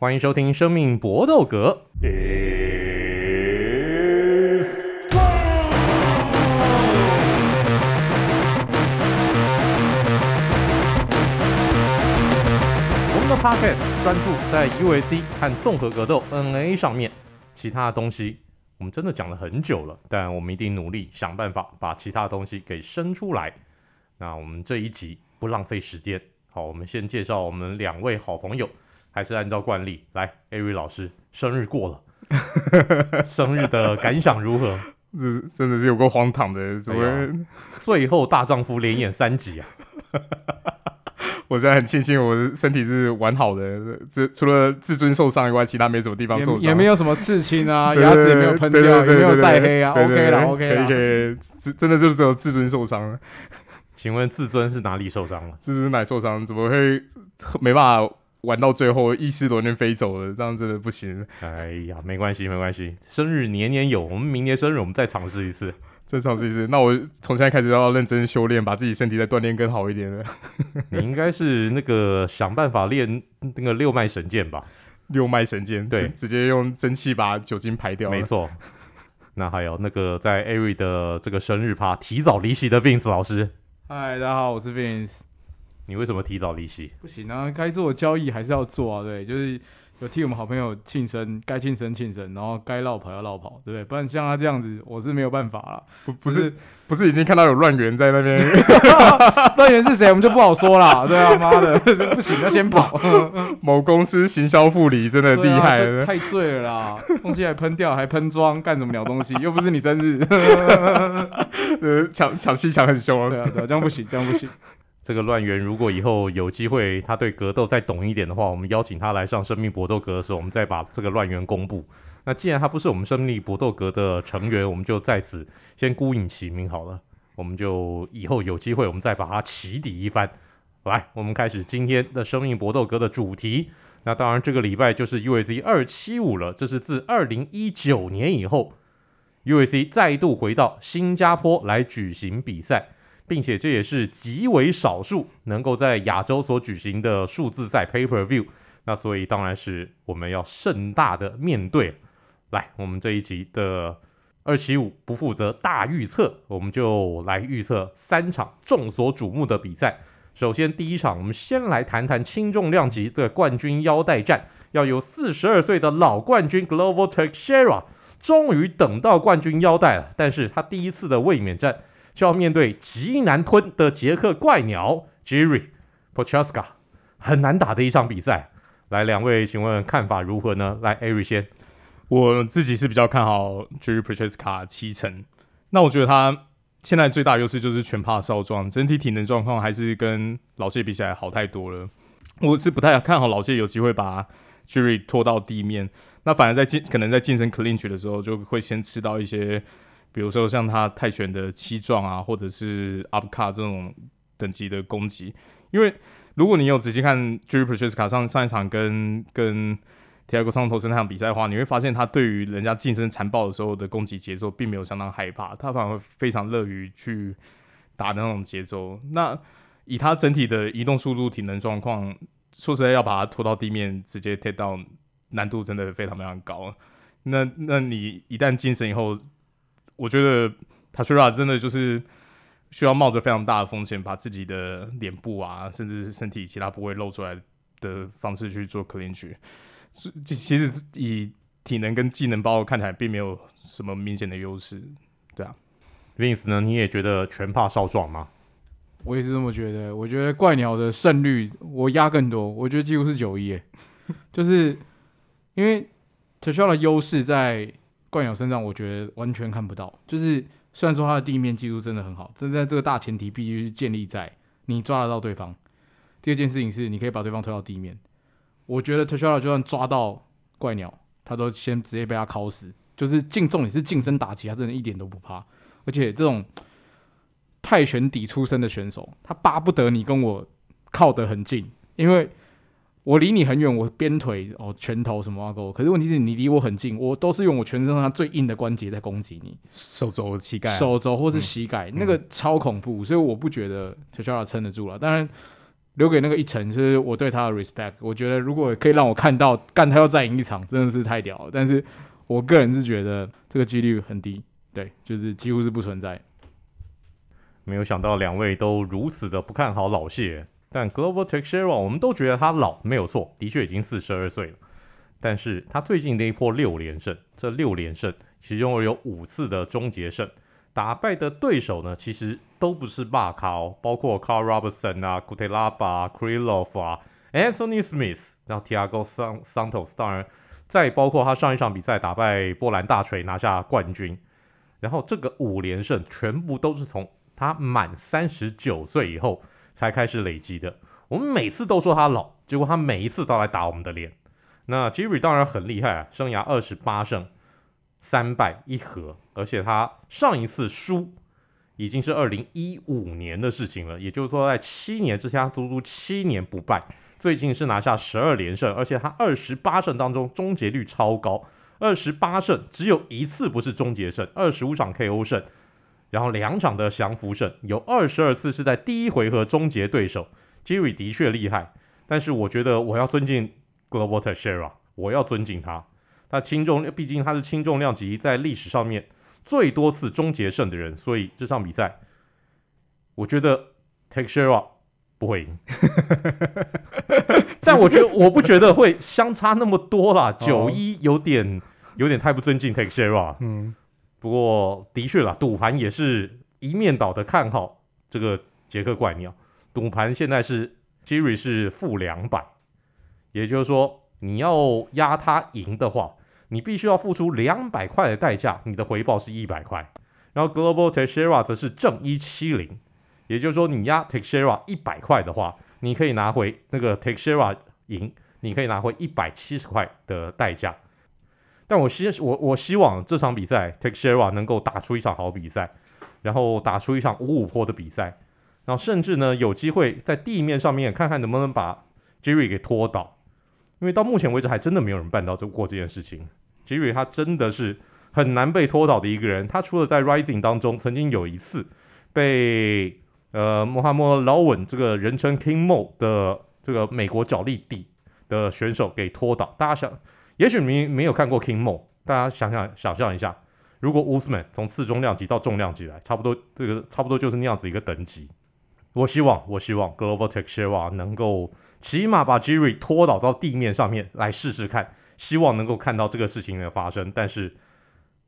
欢迎收听《生命搏斗格》。我们的 Podcast 专注在 UFC 和综合格斗 NA 上面，其他的东西我们真的讲了很久了，但我们一定努力想办法把其他的东西给生出来。那我们这一集不浪费时间，好，我们先介绍我们两位好朋友。还是按照惯例来，Ari 老师生日过了，生日的感想如何？这真的是有够荒唐的，怎么、哎？最后大丈夫连演三集啊！我现在很庆幸我的身体是完好的，这除了自尊受伤以外，其他没什么地方受伤，也没有什么刺青啊，牙齿也没有喷掉，也没有晒黑啊，OK 了，OK 了，可以可以，真的就只有自尊受伤了。请问自尊是哪里受伤了？自尊哪受伤？怎么会没办法？玩到最后，意识都已经飞走了，这样真的不行。哎呀，没关系，没关系，生日年年有，我们明年生日我们再尝试一次，再尝试一次。那我从现在开始要认真修炼，把自己身体再锻炼更好一点了。你应该是那个想办法练那个六脉神剑吧？六脉神剑，对，直接用蒸汽把酒精排掉。没错。那还有那个在艾瑞的这个生日趴提早离席的 Vince 老师。嗨，大家好，我是 Vince。你为什么提早离席？不行啊，该做的交易还是要做啊。对，就是有替我们好朋友庆生，该庆生庆生，然后该绕跑要绕跑，对不对？不然像他这样子，我是没有办法了。不，不是，不是已经看到有乱源在那边？乱源是谁？我们就不好说了。对啊，妈的，不行，要先跑。某公司行销副理真的厉害了，啊、太醉了啦！东西还喷掉，还喷装，干什么鸟东西？又不是你生日。呃，抢抢戏抢很凶啊！对啊，对啊，这样不行，这样不行。这个乱源，如果以后有机会，他对格斗再懂一点的话，我们邀请他来上生命搏斗格的时候，我们再把这个乱源公布。那既然他不是我们生命搏斗格的成员，我们就在此先孤影其名好了。我们就以后有机会，我们再把他起底一番。来，我们开始今天的生命搏斗格的主题。那当然，这个礼拜就是 UFC 二七五了，这是自二零一九年以后，UFC 再度回到新加坡来举行比赛。并且这也是极为少数能够在亚洲所举行的数字赛 Pay Per View，那所以当然是我们要盛大的面对。来，我们这一集的二七五不负责大预测，我们就来预测三场众所瞩目的比赛。首先第一场，我们先来谈谈轻重量级的冠军腰带战，要由四十二岁的老冠军 Glover Teixeira 终于等到冠军腰带了，但是他第一次的卫冕战。就要面对极难吞的捷克怪鸟 Jiri Prochazka，很难打的一场比赛。来，两位，请问看法如何呢？来，Ari 先。我自己是比较看好 Jiri Prochazka 七成。那我觉得他现在最大优势就是全趴少壮，整体体能状况还是跟老谢比起来好太多了。我是不太看好老谢有机会把 Jiri 拖到地面。那反而在进可能在进行 clinch 的时候，就会先吃到一些。比如说像他泰拳的七撞啊，或者是 uppercut 这种等级的攻击，因为如果你有仔细看 Jiri Prochazka 上上一场跟跟 Tiago Santos 那场比赛的话，你会发现他对于人家近身残暴的时候的攻击节奏并没有相当害怕，他反而会非常乐于去打那种节奏。那以他整体的移动速度、体能状况，说实在要把他拖到地面直接 take down，难度真的非常非常高。那那你一旦近身以后，我觉得 Teixeira 真的就是需要冒着非常大的风险，把自己的脸部啊，甚至是身体其他部位露出来的方式去做 clinch。是，其实以体能跟技能包看起来，并没有什么明显的优势。对啊，Vince 呢？你也觉得全怕少壮吗？我也是这么觉得。我觉得怪鸟的胜率我压更多，我觉得几乎是九一，就是因为 Teixeira 的优势在。怪鸟身上，我觉得完全看不到。就是虽然说他的地面技术真的很好，但在这个大前提必须是建立在你抓得到对方。第二件事情是，你可以把对方推到地面。我觉得推销就算抓到怪鸟，他都先直接被他敲死。就是净重也是近身打击，他真的一点都不怕。而且这种泰拳底出身的选手，他巴不得你跟我靠得很近，因为。我离你很远，我鞭腿哦，拳头什么挖沟，可是问题是你离我很近，我都是用我全身上最硬的关节在攻击你，手肘、膝盖、手肘或是膝盖，嗯、那个超恐怖，所以我不觉得 Teixeira 撑得住了。当然，留给那个一层，就是我对他的 respect。我觉得如果可以让我看到干他要再赢一场，真的是太屌了。但是我个人是觉得这个几率很低，对，就是几乎是不存在。没有想到两位都如此的不看好老谢，但 Glover Teixeira 我们都觉得他老没有错，的确已经四十二岁了。但是他最近那一波六连胜，这六连胜其中有五次的终结胜，打败的对手呢，其实都不是霸咖哦，包括 Carl Robertson 啊、Cutelaba 啊、Krylov 啊、Anthony Smith，然后 Tiago Santos，当然再包括他上一场比赛打败波兰大锤拿下冠军，然后这个五连胜全部都是从他满三十九岁以后才开始累积的。我们每次都说他老，结果他每一次都来打我们的脸。那 Jerry 当然很厉害啊，生涯二十八胜三败一和，而且他上一次输已经是二零一五年的事情了，也就是说在七年之前足足七年不败，最近是拿下十二连胜，而且他二十八胜当中终结率超高，二十八胜只有一次不是终结胜，二十五场 KO 胜，然后两场的降服胜，有二十二次是在第一回合终结对手，Jerry 的确厉害，但是我觉得我要尊敬。Glover Teixeira，我要尊敬他。他轻重，毕竟他是轻重量级在历史上面最多次终结胜的人，所以这场比赛，我觉得 Teixeira 不会赢。但我觉得我不觉得会相差那么多啦，九一有点有点太不尊敬 Teixeira。嗯，不过的确啦，赌盘也是一面倒的看好这个杰克怪鸟。赌盘现在是 Jerry 是负两百。也就是说，你要压他赢的话，你必须要付出两百块的代价，你的回报是一百块。然后 Global Teixeira 则是正一七零，也就是说，你压 Teixeira 一百块的话，你可以拿回那个 Teixeira 赢，你可以拿回一百七十块的代价。但我希我我希望这场比赛 Teixeira 能够打出一场好比赛，然后打出一场五五坡的比赛，然后甚至呢有机会在地面上面看看能不能把 Jerry 给拖倒。因为到目前为止还真的没有人办到这过这件事情。Jerry 他真的是很难被拖倒的一个人。他除了在 Rising 当中曾经有一次被呃穆罕默德劳文这个人称 King Mo 的这个美国角力帝的选手给拖倒。大家想，也许你没有看过 King Mo，大家想想想象一下，如果 Usman 从次重量级到重量级来，差不多这个差不多就是那样子一个等级。我希望我希望 Glover Teixeira 能够。起码把 Jerry 拖倒到地面上面来试试看，希望能够看到这个事情的发生。但是，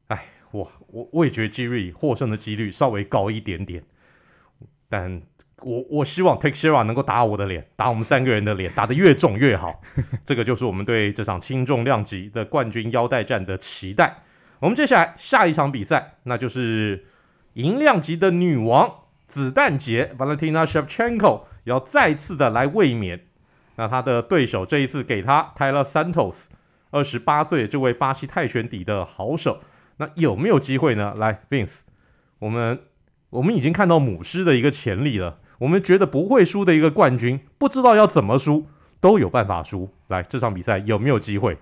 哎，我我我也觉得 Jerry 获胜的几率稍微高一点点。但我我希望 Takeshira 能够打我的脸，打我们三个人的脸，打得越重越好。这个就是我们对这场轻重量级的冠军腰带战的期待。我们接下来下一场比赛，那就是银量级的女王子弹姐 Valentina Shevchenko 要再次的来卫冕。那她的对手这一次给她 Tyler Santos，二十八岁这位巴西泰拳底的好手，那有没有机会呢？来，Vince，我们我们已经看到母狮的一个潜力了，我们觉得不会输的一个冠军，不知道要怎么输都有办法输。来，这场比赛有没有机会？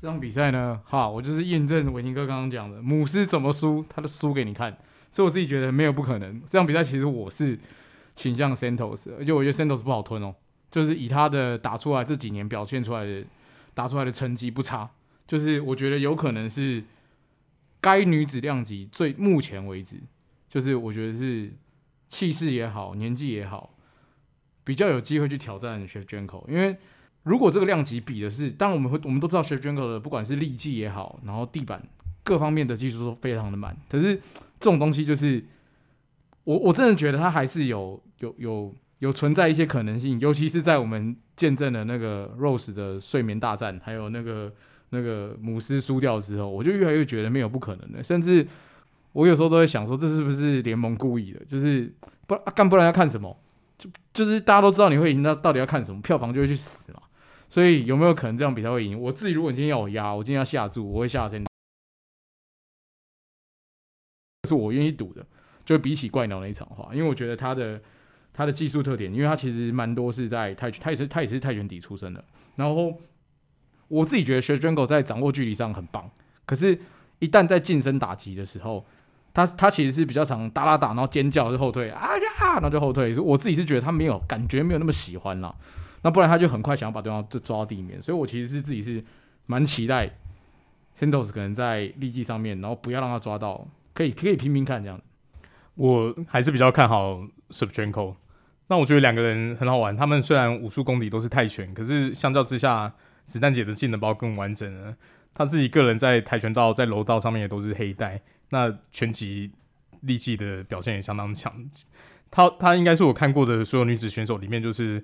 这场比赛呢，哈，我就是验证伟霆哥刚刚讲的，母狮怎么输，他都输给你看。所以我自己觉得没有不可能。这场比赛其实我是倾向 Santos，而且我觉得 Santos 不好吞哦。就是以他的打出来这几年表现出来的打出来的成绩不差，就是我觉得有可能是该女子量级最目前为止，就是我觉得是气势也好，年纪也好，比较有机会去挑战 Shevchenko。因为如果这个量级比的是，当然我们会我们都知道 Shevchenko 的不管是力技也好，然后地板各方面的技术都非常的满，可是这种东西就是我我真的觉得他还是有有有。有存在一些可能性，尤其是在我们见证了那个 Rose 的睡眠大战，还有那个那个母狮输掉之后，我就越来越觉得没有不可能的。甚至我有时候都会想说，这是不是联盟故意的？就是不干、啊、不然要看什么？就就是大家都知道你会赢，那到底要看什么？票房就会去死嘛。所以有没有可能这样比赛会赢？我自己如果今天要我压，我今天要下注，我会下先，是我愿意赌的。就比起怪鸟那一场的话，因为我觉得他的。他的技术特点，因为他其实蛮多是在泰拳，他也是他也是泰拳底出身的。然后我自己觉得 Shevchenko 在掌握距离上很棒，可是，一旦在近身打击的时候，他他其实是比较常打打打，然后尖叫就后退啊呀，然后就后退。我自己是觉得他没有感觉没有那么喜欢了，那不然他就很快想要把对方就抓到地面。所以我其实是自己是蛮期待 Santos 可能在力技上面，然后不要让他抓到，可以可以拼拼看这样。我还是比较看好 Shevchenko。那我觉得两个人很好玩，他们虽然武术功底都是泰拳，可是相较之下，子弹姐的技能包更完整了。他自己个人在跆拳道、在柔道上面也都是黑带。那拳击力气的表现也相当强，她她应该是我看过的所有女子选手里面，就是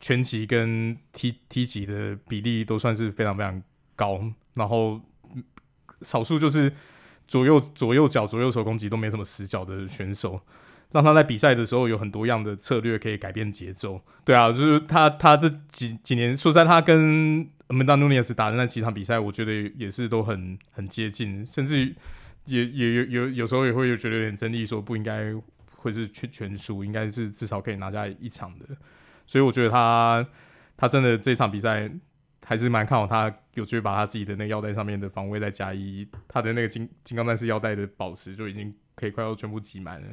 拳击跟踢踢击的比例都算是非常非常高，然后少数就是左右左右脚左右手攻击都没什么死角的选手，让她在比赛的时候有很多样的策略可以改变节奏。对啊，就是她她这几几年，说实在，她跟 Amanda Nunes 打的那几场比赛，我觉得也是都很很接近，甚至于。也也有有有时候也会有觉得有点争议，说不应该会是全全输，应该是至少可以拿下一场的。所以我觉得他他真的这场比赛还是蛮看好他，有机会把他自己的那个腰带上面的防卫再加一，他的那个金金刚战士腰带的宝石就已经可以快要全部挤满了。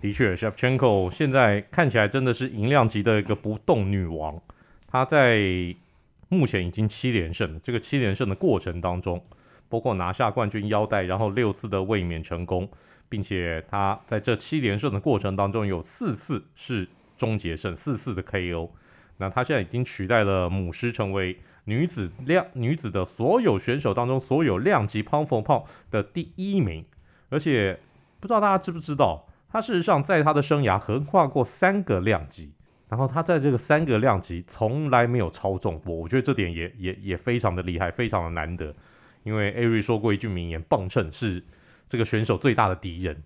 的确，Shevchenko 现在看起来真的是银量级的一个不动女王。她在目前已经七连胜，这个七连胜的过程当中。包括拿下冠军腰带，然后六次的卫冕成功，并且他在这七连胜的过程当中有四次是终结胜，四次的 KO。那他现在已经取代了母狮，成为女子量女子的所有选手当中所有量级 pound for pound 的第一名。而且不知道大家知不知道，他事实上在他的生涯横跨过三个量级，然后他在这个三个量级从来没有超重过。我觉得这点也也也非常的厉害，非常的难得。因为艾瑞说过一句名言：“磅秤是这个选手最大的敌人。”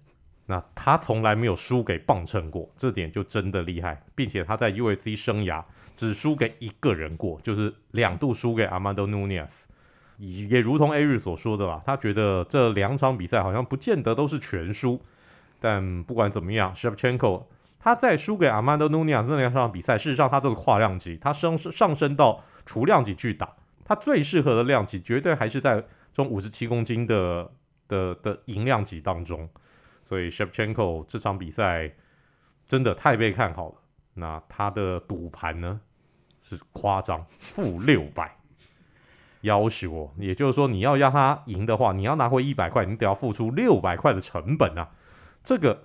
那他从来没有输给磅秤过，这点就真的厉害。并且他在 UFC 生涯只输给一个人过，就是两度输给 Amanda Nunes。也如同艾瑞所说的吧，他觉得这两场比赛好像不见得都是全输。但不管怎么样，Shevchenko 他在输给 Amanda Nunes 那两场比赛，事实上他都是跨量级，他升上升到除量级去打。他最适合的量级绝对还是在这种五十七公斤的的的银量级当中，所以 Shevchenko 这场比赛真的太被看好了。那他的赌盘呢是夸张，负六百，要求哦，也就是说你要让他赢的话，你要拿回一百块，你得要付出六百块的成本啊，这个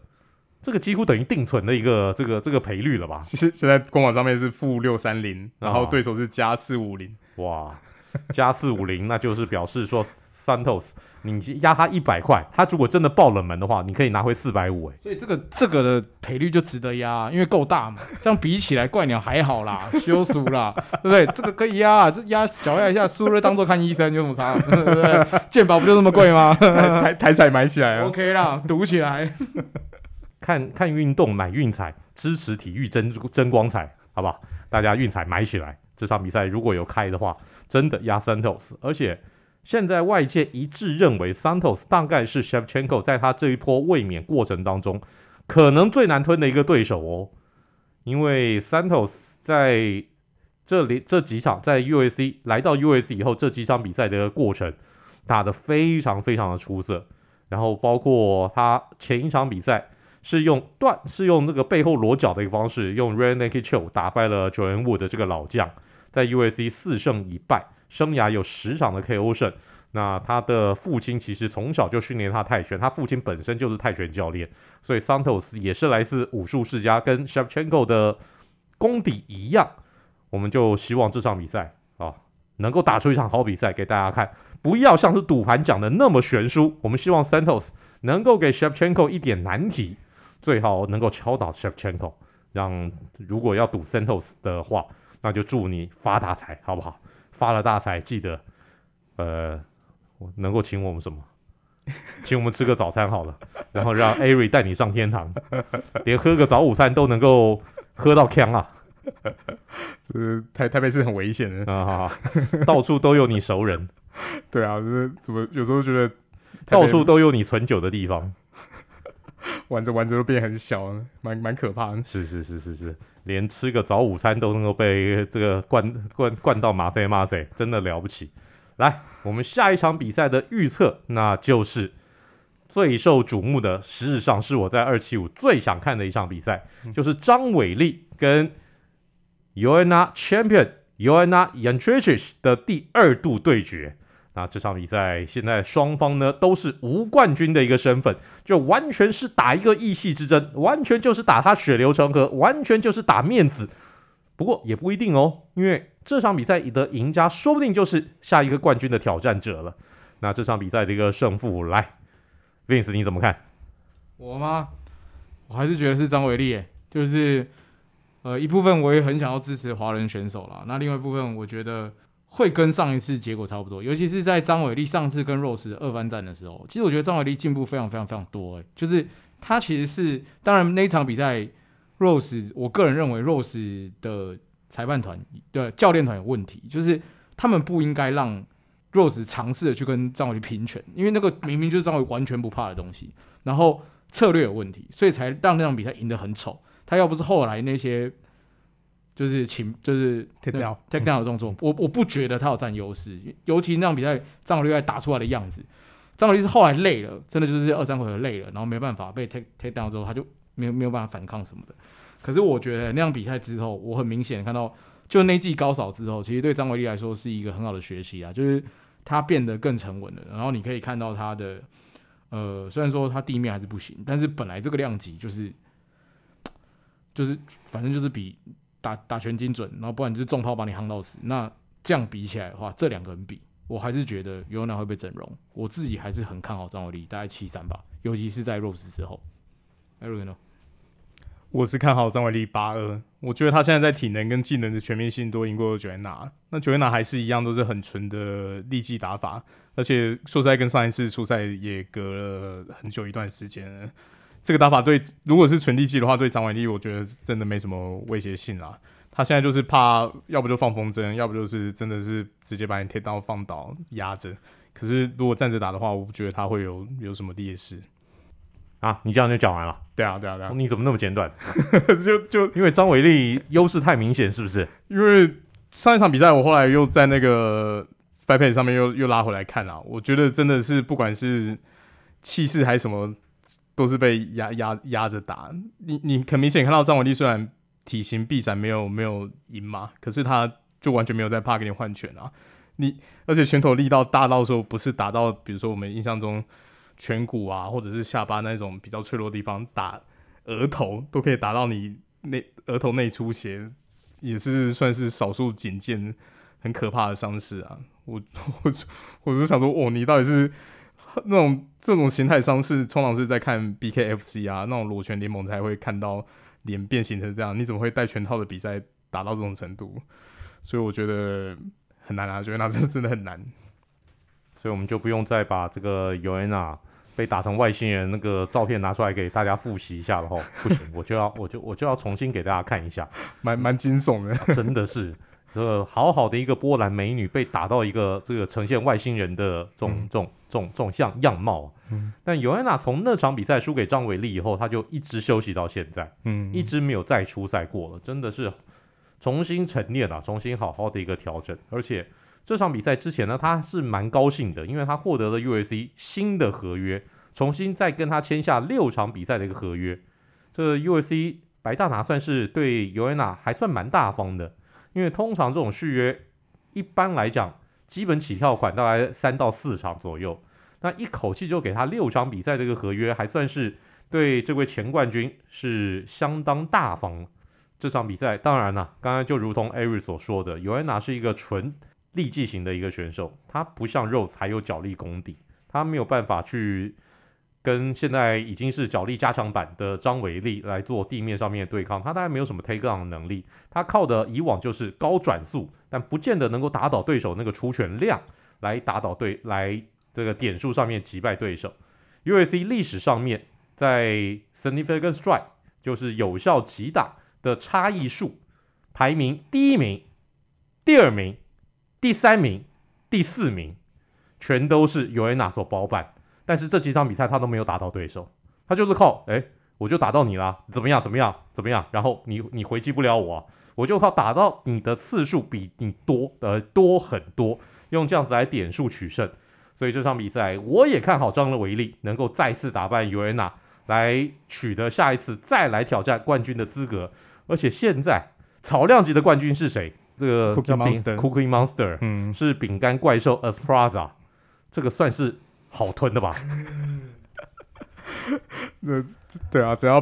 这个几乎等于定存的一个这个这个赔率了吧？其实现在官网上面是负六三零，然后对手是加四五零，哇。加四五零，那就是表示说 Santos，你压他一百块，他如果真的爆冷门的话，你可以拿回四百五。哎，所以这个这个的赔率就值得压，因为够大嘛。这样比起来，怪鸟还好啦，休输啦，对不对？这个可以压，这压小压一下，输了当做看医生，有什么差？对不对？健保不就这么贵吗？台台彩买起来，OK 啦，赌起来。看看运动买运彩，支持体育争争光彩，好不好？大家运彩买起来。这场比赛如果有开的话，真的压 Santos，而且现在外界一致认为 Santos 大概是 Shevchenko 在他这一波卫冕过程当中可能最难吞的一个对手哦，因为 Santos 在这里这几场在 U S C 来到 U S C 以后这几场比赛的一个过程打得非常非常的出色，然后包括他前一场比赛。是用断，是用那个背后裸绞的一个方式，用 Rear Naked Choke 打败了 John Wood 的这个老将，在 UFC 四胜一败，生涯有十场的 KO 胜。那他的父亲其实从小就训练他泰拳，他父亲本身就是泰拳教练，所以 Santos 也是来自武术世家，跟 Shevchenko 的功底一样。我们就希望这场比赛啊，能够打出一场好比赛给大家看，不要像是赌盘讲的那么悬殊。我们希望 Santos 能够给 Shevchenko 一点难题。最好能够敲倒 Shevchenko，让如果要赌 Santos 的话，那就祝你发大财，好不好？发了大财，记得呃，能够请我们什么？请我们吃个早餐好了，然后让艾瑞带你上天堂，连喝个早午餐都能够喝到锵啊！呃，台台北是很危险的啊，到处都有你熟人。对啊，就是怎么有时候觉得到处都有你存酒的地方。玩着玩着都变很小了，蛮蛮可怕的。是是是是是，连吃个早午餐都能够被这个灌灌灌到马赛马赛，真的了不起。来，我们下一场比赛的预测，那就是最受瞩目的，事实上是我在二七五最想看的一场比赛，嗯、就是张伟丽跟 Joanna Champion Joanna Jędrzejczyk 的第二度对决。那这场比赛现在双方呢都是无冠军的一个身份，就完全是打一个义气之争，完全就是打他血流成河，完全就是打面子。不过也不一定哦，因为这场比赛的赢家说不定就是下一个冠军的挑战者了。那这场比赛的一个胜负，来，Vince 你怎么看？我吗？我还是觉得是张伟丽，就是呃一部分我也很想要支持华人选手啦。那另外一部分我觉得。会跟上一次结果差不多，尤其是在张伟丽上次跟 Rose 二番战的时候，其实我觉得张伟丽进步非常非常非常多，欸。哎，就是他其实是，当然那一场比赛，Rose，我个人认为 Rose 的裁判团的教练团有问题，就是他们不应该让 Rose 尝试的去跟张伟丽平拳，因为那个明明就是张伟完全不怕的东西，然后策略有问题，所以才让那场比赛赢得很丑。他要不是后来那些。就是请，就是 take down，take down 的动作，我我不觉得他有占优势，尤其那场比赛张伟丽打出来的样子，张伟丽是后来累了，真的就是二三回合累了，然后没办法被 take take down 之后，他就没有没有办法反抗什么的。可是我觉得那场比赛之后，我很明显看到，就那季高扫之后，其实对张伟丽来说是一个很好的学习啊，就是他变得更沉稳了。然后你可以看到他的，呃，虽然说他地面还是不行，但是本来这个量级就是，就是反正就是比。打打拳精准，然后不然就是重炮把你夯到死。那这样比起来的话，这两个人比，我还是觉得尤安娜会被整容。我自己还是很看好张伟丽，大概七三吧，尤其是在 Rose 之后。艾瑞呢？我是看好张伟丽八二。我觉得他现在在体能跟技能的全面性都赢过尤安娜。那尤安娜还是一样，都是很纯的力技打法，而且说实在，跟上一次出赛也隔了很久一段时间。这个打法对，如果是纯力技的话，对张伟丽我觉得真的没什么威胁性啦。他现在就是怕，要不就放风筝，要不就是真的是直接把你贴到放倒压着。可是如果站着打的话，我不觉得他会有有什么劣势啊。你这样就讲完了？对啊，对啊，对啊。你怎么那么简短？就就因为张伟丽优势太明显，是不是？因为上一场比赛我后来又在那个 Pass 上面又又拉回来看了，我觉得真的是不管是气势还是什么。都是被压压压着打，你你很明显看到张文丽虽然体型臂展没有没有赢嘛，可是他就完全没有在怕给你换拳啊，你而且拳头力道大到时候不是打到比如说我们印象中颧骨啊或者是下巴那种比较脆弱的地方，打额头都可以打到你内额头内出血，也是算是少数仅见很可怕的伤势啊，我 我我就想说哦，你到底是？那种这种形态伤是，通常是在看 BKFC 啊，那种裸拳联盟才会看到脸变形成这样。你怎么会戴拳套的比赛打到这种程度？所以我觉得很难啊，觉得那真的真的很难。所以我们就不用再把这个尤安娜被打成外星人那个照片拿出来给大家复习一下了哈。不行，我就要我就我就要重新给大家看一下，蛮蛮惊悚的，啊，真的是。这个好好的一个波兰美女被打到一个这个呈现外星人的这种、嗯、这种这种这种像样貌，嗯，但尤安娜从那场比赛输给张伟丽以后，她就一直休息到现在，嗯，一直没有再出赛过了，真的是重新沉淀啊，重新好好的一个调整。而且这场比赛之前呢，她是蛮高兴的，因为她获得了 UFC 新的合约，重新再跟她签下六场比赛的一个合约。这个 UFC 白大拿算是对尤安娜还算蛮大方的。因为通常这种续约，一般来讲，基本起跳款大概三到四场左右，那一口气就给他六场比赛的一个合约，还算是对这位前冠军是相当大方。这场比赛当然了，刚刚就如同艾瑞所说的，尤安娜是一个纯力技型的一个选手，他不像肉才有脚力功底，他没有办法去。跟现在已经是脚力加强版的张伟丽来做地面上面的对抗，他大概没有什么 take down 的能力，他靠的以往就是高转速，但不见得能够打倒对手那个出拳量来打倒对来这个点数上面击败对手。UFC 历史上面在 significant strike 就是有效击打的差异数排名第一名、第二名、第三名、第四名，全都是尤安娜所包办。但是这几场比赛他都没有打到对手，他就是靠哎，我就打到你啦，怎么样？怎么样？怎么样？然后你你回击不了我，我就靠打到你的次数比你多呃多很多，用这样子来点数取胜。所以这场比赛我也看好张维利能够再次打败尤安娜，来取得下一次再来挑战冠军的资格。而且现在草量级的冠军是谁？这个 Cookie Monster, Cookie Monster，嗯，是饼干怪兽 Aspraza，这个算是好吞的吧？那对啊，只要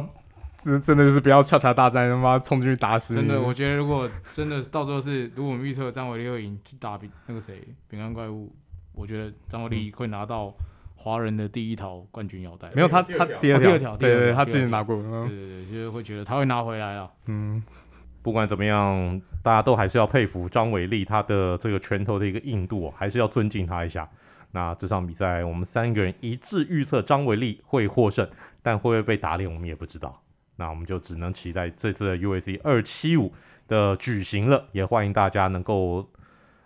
真真的就是不要恰恰大战，他妈冲进去打死你。真的，我觉得如果真的到时候是，如果我们预测张伟丽会赢去打比那个谁饼干怪物，我觉得张伟丽会拿到华人的第一套冠军腰带。没有他，他第二条，对对，他自己拿过。对对对，就是会觉得他会拿回来啊。嗯。不管怎么样，大家都还是要佩服张伟丽他的这个拳头的一个硬度，还是要尊敬他一下。那这场比赛我们三个人一致预测张伟丽会获胜，但会不会被打脸我们也不知道。那我们就只能期待这次的 UFC 二七五的举行了，也欢迎大家能够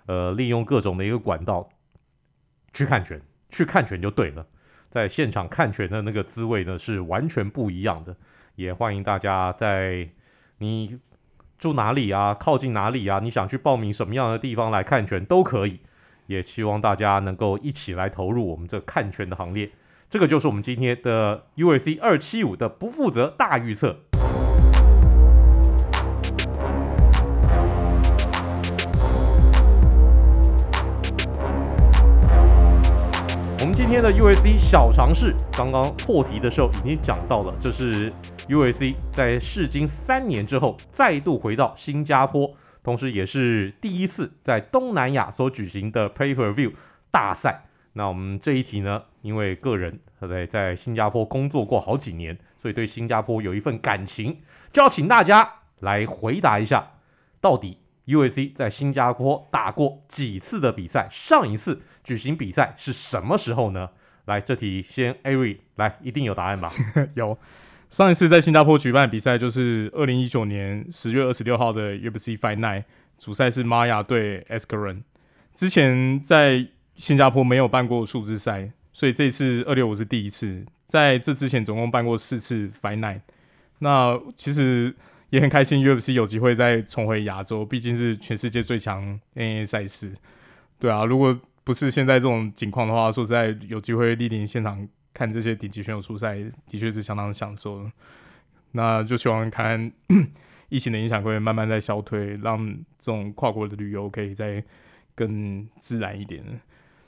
呃利用各种的一个管道去看拳，去看拳就对了，在现场看拳的那个滋味呢是完全不一样的。也欢迎大家在你。住哪里啊？靠近哪里啊？你想去报名什么样的地方来看拳都可以，也希望大家能够一起来投入我们这看拳的行列。这个就是我们今天的 U S C 二七五的不负责大预测。我们今天的 U S C 小尝试，刚刚破题的时候已经讲到了，这是。U S C 在试金三年之后再度回到新加坡，同时也是第一次在东南亚所举行的 Pay-Per-View 大赛。那我们这一题呢，因为个人在在新加坡工作过好几年，所以对新加坡有一份感情，就要请大家来回答一下，到底 UAC 在新加坡打过几次的比赛？上一次举行比赛是什么时候呢？来，这题先 Ari 来，一定有答案吧？有。上一次在新加坡举办比赛就是二零一九年十月二十六号的 UFC Fight Night，主赛是玛雅对 Askren。之前在新加坡没有办过数字赛，所以这次二六五是第一次。在这之前总共办过四次 Fight Night。那其实也很开心，UFC 有机会再重回亚洲，毕竟是全世界最强 N A 赛事。对啊，如果不是现在这种情况的话，说实在有机会莅临现场。看这些顶级选手出赛，的确是相当享受。那就希望看 疫情的影响会慢慢在消退，让这种跨国的旅游可以再更自然一点。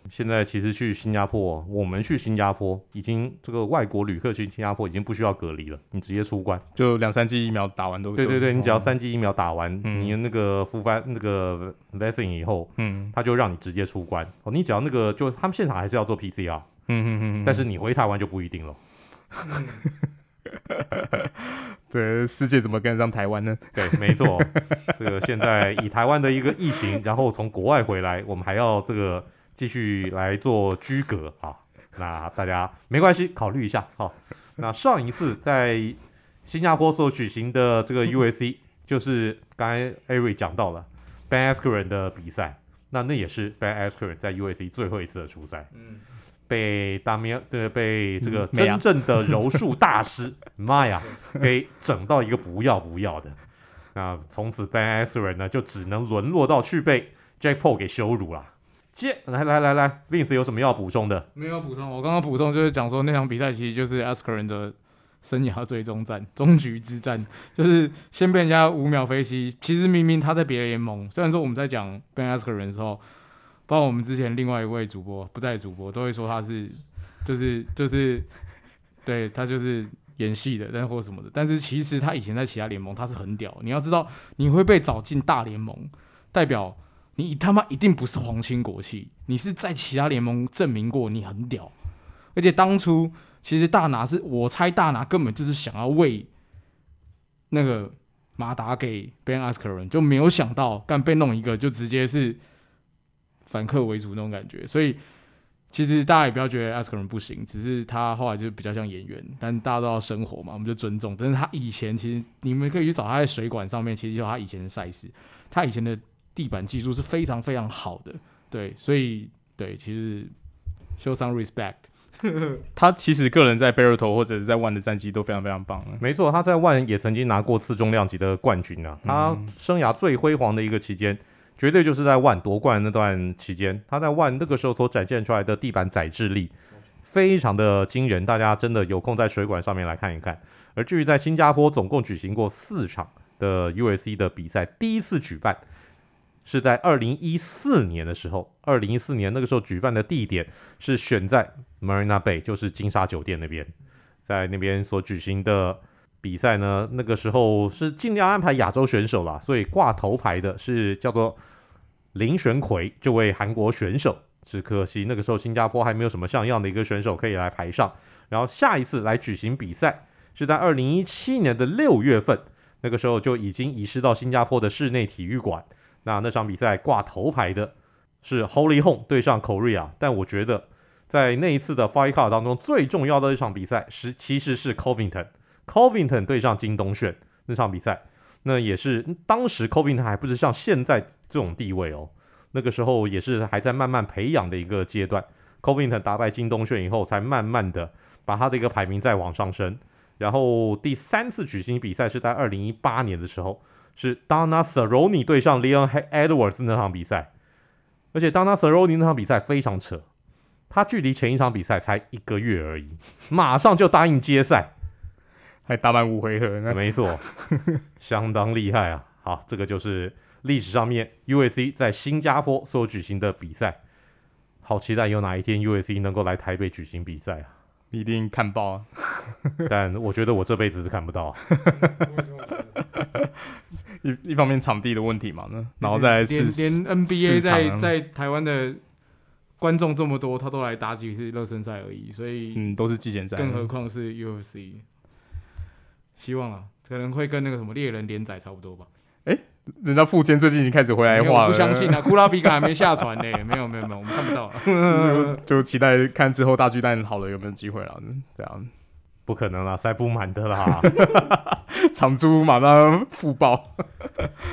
现在其实去新加坡，我们去新加坡已经这个外国旅客去新加坡已经不需要隔离了，你直接出关，就两三剂疫苗打完都对对对，你只要三剂疫苗打完，嗯、你那个复发那个 vaccine 以后，嗯，他就让你直接出关。哦，你只要那个就他们现场还是要做 PCR。嗯嗯嗯，但是你回台湾就不一定了。对，世界怎么跟得上台湾呢？对，没错。这个现在以台湾的一个疫情，然后从国外回来，我们还要这个继续来做居隔啊。那大家没关系，考虑一下。好，那上一次在新加坡所举行的这个 UAC，就是刚才 Ari 讲到了 Ben Askren 的比赛，那那也是 Ben Askren 在 UAC 最后一次的出赛。嗯。被达米对被这个真正的柔术大师 妈呀给整到一个不要不要的，那从此 Ben Askren 呢就只能沦落到去被 Jake Paul 给羞辱了。接来来来来，Vince 有什么要补充的？没有补充，我刚刚补充就是讲说那场比赛其实就是 Askren 的生涯最终战、终局之战，就是先被人家五秒飞机。其实明明他在别的联盟，虽然说我们在讲 Ben Askren 的时候。包括我们之前另外一位主播不在主播都会说他是，就是就是，对他就是演戏的，但是或什么的。但是其实他以前在其他联盟他是很屌。你要知道，你会被找进大联盟，代表你他妈一定不是皇亲国戚，你是在其他联盟证明过你很屌。而且当初其实大拿是我猜大拿根本就是想要为那个马达给 Ben Askren，就没有想到干被弄一个就直接是。反客为主那种感觉，所以其实大家也不要觉得 Askren 不行，只是他后来就比较像演员，但大家都要生活嘛，我们就尊重。但是他以前其实你们可以去找他在水管上面，其实就他以前的赛事，他以前的地板技术是非常非常好的，对，所以对，其实 show some respect。他其实个人在 Bellator 或者是在 ONE 的战绩都非常非常棒。没错，他在 ONE 也曾经拿过次重量级的冠军啊，他生涯最辉煌的一个期间。绝对就是在 ONE 夺冠那段期间，他在 ONE 那个时候所展现出来的地板载智力非常的惊人，大家真的有空在水管上面来看一看。而至于在新加坡总共举行过四场的 USC 的比赛，第一次举办是在二零一四年的时候，二零一四年那个时候举办的地点是选在 Marina Bay，就是金沙酒店那边，在那边所举行的。比赛呢，那个时候是尽量安排亚洲选手啦，所以挂头牌的是叫做林玄奎这位韩国选手。只可惜那个时候新加坡还没有什么像样的一个选手可以来排上。然后下一次来举行比赛是在二零一七年的六月份，那个时候就已经移师到新加坡的室内体育馆。那那场比赛挂头牌的是 Holy Home 对上 Korea，但我觉得在那一次的 Five Card 当中最重要的一场比赛是其实是 Covington。Covington 对上金东炫那场比赛，那也是当时 Covington 还不是像现在这种地位哦，那个时候也是还在慢慢培养的一个阶段。Covington 打败金东炫以后，才慢慢的把他的一个排名再往上升。然后第三次举行比赛是在二零一八年的时候，是 Dana Cerrone 对上 Leon Edwards 那场比赛，而且 Dana Cerrone 那场比赛非常扯，他距离前一场比赛才一个月而已，马上就答应接赛。还打满五回合呢，没错，相当厉害啊！好，这个就是历史上面 USC 在新加坡所举行的比赛，好期待有哪一天 USC 能够来台北举行比赛啊！一定看爆啊！但我觉得我这辈子是看不到。一一方面场地的问题嘛，那然后再连 NBA 在在台湾的观众这么多，他都来打几次热身赛而已，所以嗯，都是季前赛，更何况是 UFC。希望啊，可能会跟那个什么猎人连载差不多吧。哎、欸，人家富坚最近已经开始回来画了。我不相信啊，库拉皮卡还没下船呢。没有没有没有，我们看不到。就期待看之后大巨蛋好了有没有机会了。这样不可能啦，塞不满的啦。长租马上复爆。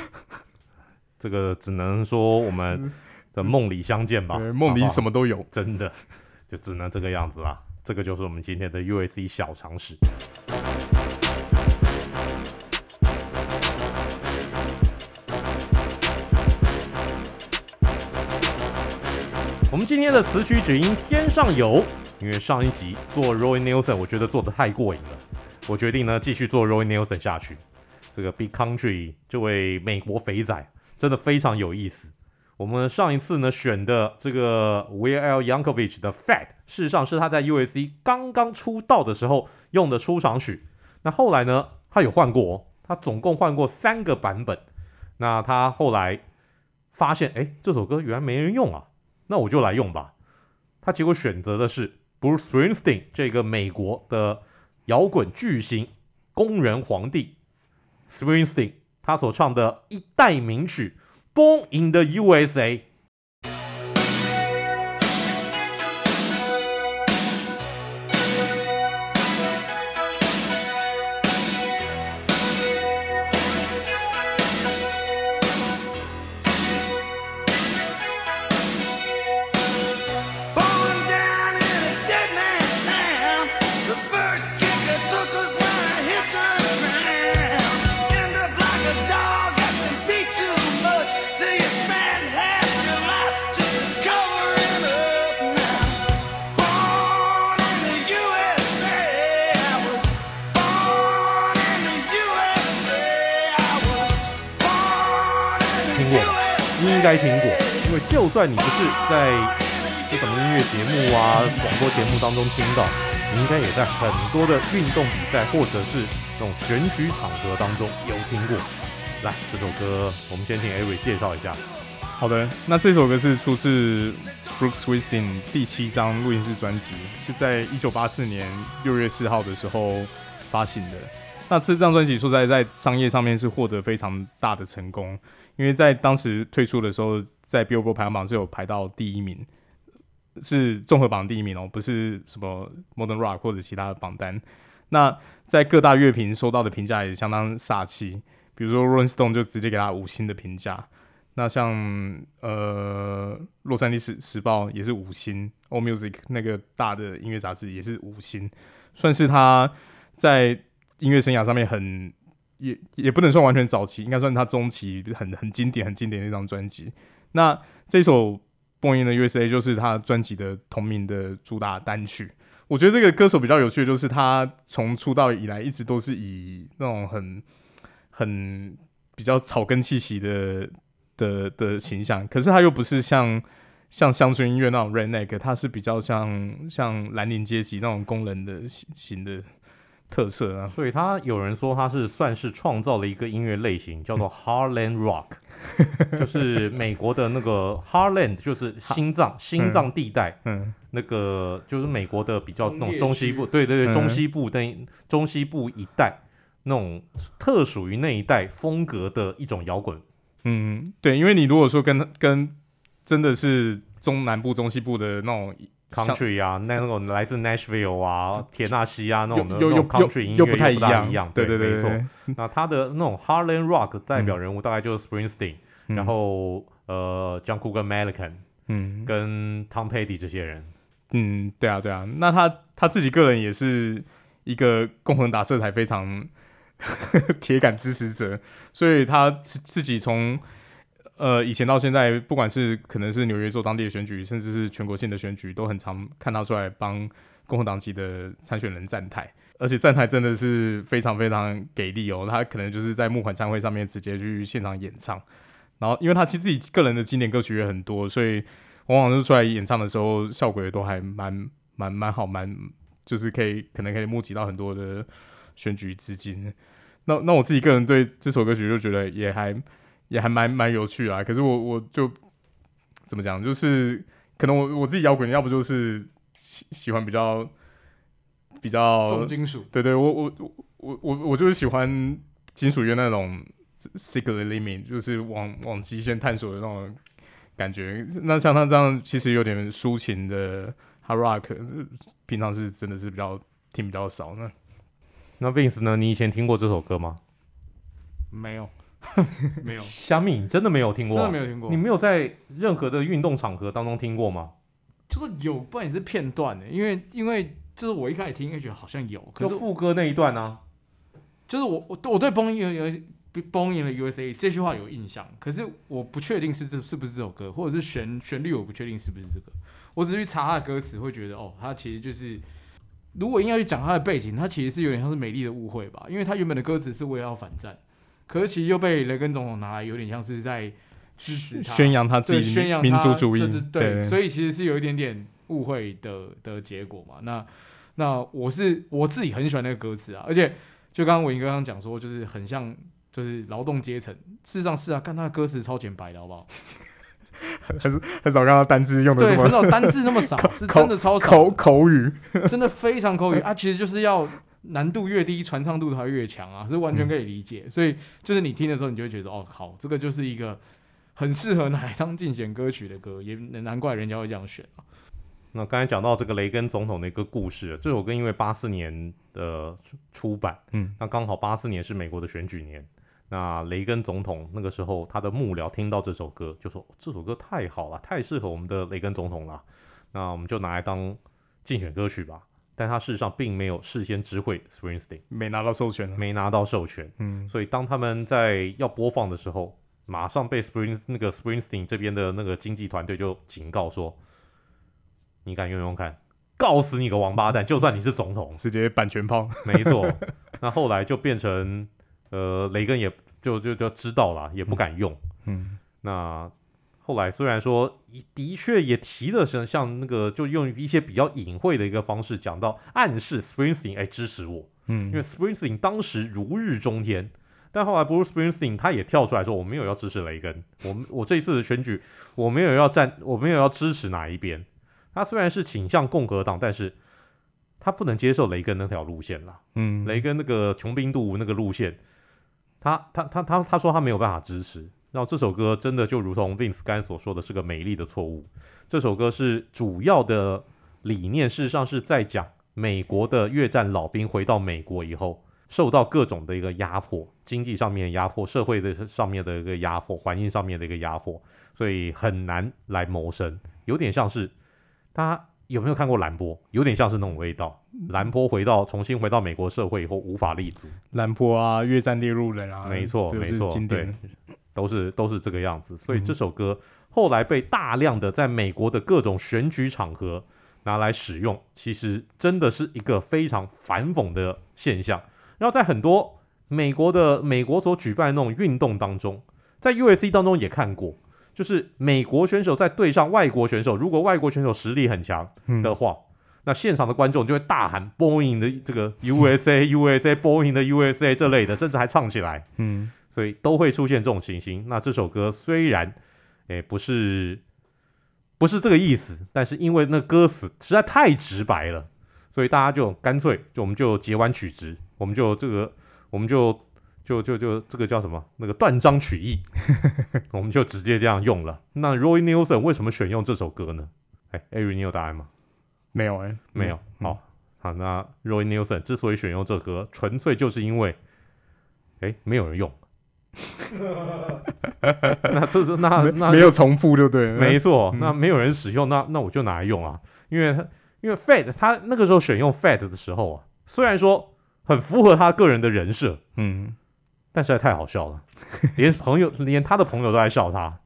这个只能说我们的梦里相见吧。梦里什么都有，真的就只能这个样子啦。这个就是我们今天的 USC 小常识。们今天的词曲只因天上有，因为上一集做 Roy Nelson，我觉得做得太过瘾了，我决定呢继续做 Roy Nelson 下去。这个 Big Country 这位美国肥仔真的非常有意思。我们上一次呢选的这个 w e i l Yankovic 的 Fat，事实上是他在 USC 刚刚出道的时候用的出场曲。那后来呢，他有换过，他总共换过三个版本。那他后来发现，哎，这首歌原来没人用啊。那我就来用吧。他结果选择的是 Bruce Springsteen 这个美国的摇滚巨星、工人皇帝 Springsteen，他所唱的一代名曲《Born in the USA》。你不是在这什么音乐节目啊、广播节目当中听到，你应该也在很多的运动比赛或者是这种选举场合当中有听过。来，这首歌我们先请 Eric 介绍一下。好的，那这首歌是出自 Bruce Springsteen 第七张录音室专辑，是在一九八四年六月四号的时候发行的。那这张专辑说在在商业上面是获得非常大的成功。因为在当时推出的时候，在 Billboard 排行榜是有排到第一名，是综合榜第一名哦，不是什么 Modern Rock 或者其他的榜单。那在各大乐评收到的评价也相当煞气，比如说 Rolling Stone 就直接给他五星的评价。那像呃洛杉矶时时报也是五星，All Music 那个大的音乐杂志也是五星，算是他在音乐生涯上面很。也也不能算完全早期，应该算他中期很很经典、很经典的一张专辑。那这首《Born in the USA》就是他专辑的同名的主打单曲。我觉得这个歌手比较有趣的就是他从出道以来一直都是以那种很很比较草根气息的的的形象，可是他又不是像像乡村音乐那种 redneck，他是比较像像蓝领阶级那种工人的型型的特色啊。所以他有人说他是算是创造了一个音乐类型，叫做 Heartland Rock，就是美国的那个 Heartland，就是心脏心脏地带，嗯，那个就是美国的比较那种中西部，对对对，中西部那中西部一带那种特属于那一带风格的一种摇滚。嗯，对，因为你如果说跟跟真的是中南部、中西部的那种 country 啊，那那种来自 Nashville 啊、田纳西啊那种的又又 country 音乐又不太一样，对对对，没错。嗯、那他的那种 Heartland Rock 代表人物大概就是 Springsteen，、嗯、然后呃 John Cougar Mellencamp，嗯，跟 Tom Petty 这些人。嗯，对啊，对啊。那他他自己个人也是一个共和党色彩非常。铁杆支持者，所以他自自己从呃以前到现在，不管是可能是纽约州当地的选举，甚至是全国性的选举，都很常看他出来帮共和党籍的参选人站台，而且站台真的是非常非常给力哦。他可能就是在募款餐会上面直接去现场演唱，然后因为他其实自己个人的经典歌曲也很多，所以往往就出来演唱的时候，效果也都还蛮蛮蛮好，蛮就是可以可能可以募集到很多的。选举资金，那那我自己个人对这首歌曲就觉得也还也还蛮蛮有趣啊。可是我我就怎么讲，就是可能我我自己摇滚，要不就是喜喜欢比较比较重金属。对对，我我我我我就是喜欢金属乐那种 the limit，就是往往极限探索的那种感觉。那像他这样，其实有点抒情的 hard rock，平常是真的是比较听比较少那。那 Vince 呢？你以前听过这首歌吗？没有，没有。虾米，你真的没有听过？真的没有听过。你没有在任何的运动场合当中听过吗？就是有，不然也是片段的。因为，因为就是我一开始听，觉得好像有，可是副歌那一段呢、啊？就是我，我，我对 Born in Born in the USA 这句话有印象，可是我不确定是这是不是这首歌，或者是旋旋律，我不确定是不是这个。我只是去查他的歌词，会觉得哦，他其实就是。如果硬要去讲他的背景，他其实是有点像是美丽的误会吧，因为他原本的歌词是为了要反战，可是其实又被雷根总统拿来有点像是在支持他，宣扬他自己宣扬民族主义，对对对，所以其实是有一点点误会的的结果嘛。那那我是我自己很喜欢那个歌词啊，而且就刚刚文英哥刚刚讲说，就是很像就是劳动阶层，事实上是啊，看他的歌词超简白的好不好？很很少看到单字用的，对，很少单字那么少，是真的超少口口语，真的非常口语啊！其实就是要难度越低，传唱度才会越强啊，是完全可以理解。嗯、所以就是你听的时候，你就会觉得哦，好，这个就是一个很适合拿来当竞选歌曲的歌，也难怪人家会这样选啊。那刚才讲到这个雷根总统的一个故事，这首歌因为八四年的出版，嗯，那刚好八四年是美国的选举年。那雷根总统那个时候，他的幕僚听到这首歌，就说这首歌太好了，太适合我们的雷根总统了。那我们就拿来当竞选歌曲吧。但他事实上并没有事先知会 Springsteen，没拿到授权，没拿到授权。嗯，所以当他们在要播放的时候，马上被 Spring 那个 Springsteen 这边的那个经纪团队就警告说：“你敢用用看，告死你个王八蛋！就算你是总统，直接版权炮。”没错。那后来就变成。呃，雷根也就就就知道了，也不敢用。嗯，嗯，那后来虽然说的确也提了像像那个，就用一些比较隐晦的一个方式讲到暗示 Springsteen 哎支持我，嗯，因为 Springsteen 当时如日中天，但后来 Bruce Springsteen 他也跳出来说我没有要支持雷根，我我这一次的选举我没有要站，我没有要支持哪一边。他虽然是倾向共和党，但是他不能接受雷根那条路线了。嗯，雷根那个穷兵黩武那个路线。他他他他他说他没有办法支持，然后这首歌真的就如同 Vince 刚才所说的是个美丽的错误。这首歌是主要的理念，事实上是在讲美国的越战老兵回到美国以后，受到各种的一个压迫，经济上面的压迫，社会的上面的一个压迫，环境上面的一个压迫，所以很难来谋生，有点像是他有没有看过蓝波？有点像是那种味道。蓝波回到重新回到美国社会以后无法立足。蓝波啊，越战猎入人啊，没错没错，对，都是都是这个样子。所以这首歌后来被大量的在美国的各种选举场合拿来使用，其实真的是一个非常反讽的现象。然后在很多美国的美国所举办的那种运动当中，在 u s c 当中也看过。就是美国选手在对上外国选手，如果外国选手实力很强的话，嗯、那现场的观众就会大喊 “Boeing 的这个 USA USA Boeing 的 USA” 这类的，甚至还唱起来。嗯，所以都会出现这种情形。那这首歌虽然，诶不是不是这个意思，但是因为那歌词实在太直白了，所以大家就干脆就我们就截弯取直，我们就这个我们就。就就就这个叫什么？那个断章取义，我们就直接这样用了。那 Roy Nelson 为什么选用这首歌呢？哎，Ari，你有答案吗？没有哎、欸，没有。嗯、好，好，那 Roy Nelson 之所以选用这首歌，纯粹就是因为，哎，没有人用。那这是那那没有重复，就对了。没错，那没有人使用，那那我就拿来用啊。因为因为 Fed 他那个时候选用 Fed 的时候啊，虽然说很符合他个人的人设，嗯。但实在太好笑了，连朋友连他的朋友都在笑他，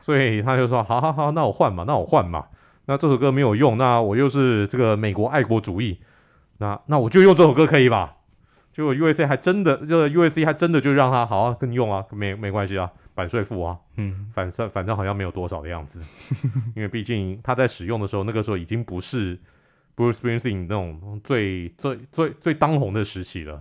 所以他就说：“好好好，那我换嘛，那我换嘛。那这首歌没有用，那我又是这个美国爱国主义，那那我就用这首歌可以吧？”结果 UAC 还真的，这个 UAC 还真的就让他好啊，跟你用啊，没没关系啊，版税付啊，嗯，反正反正好像没有多少的样子，因为毕竟他在使用的时候，那个时候已经不是 Bruce Springsteen 那种最最最最当红的时期了。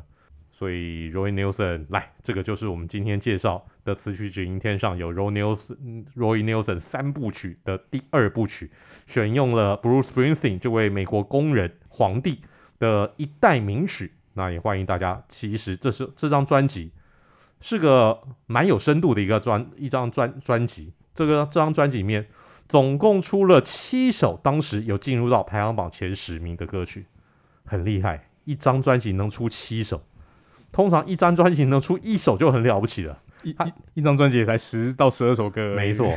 所以，Roy Nelson 来，这个就是我们今天介绍的词曲只应天上有 Roy Nelson，Roy Nelson 三部曲的第二部曲，选用了 Bruce Springsteen 这位美国工人皇帝的一代名曲。那也欢迎大家，其实这是这张专辑是个蛮有深度的一个专一张专专辑。这个这张专辑里面总共出了七首，当时有进入到排行榜前十名的歌曲，很厉害，一张专辑能出七首。通常一张专辑能出一首就很了不起了，一一张专辑也才十到十二首歌，没错，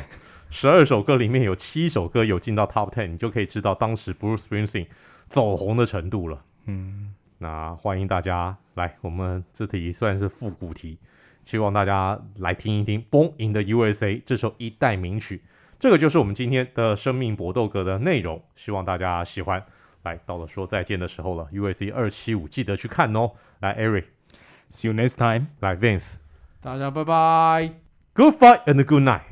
十二首歌里面有七首歌有进到 Top Ten，你就可以知道当时 Bruce Springsteen 走红的程度了。嗯，那欢迎大家来，我们这题算是复古题，希望大家来听一听《Born in the USA》这首一代名曲。这个就是我们今天的生命搏斗歌的内容，希望大家喜欢。来到了说再见的时候了，U S C 二七五记得去看哦。来，Eric。See you next time. Like Vince，大家拜拜。Good fight and good night.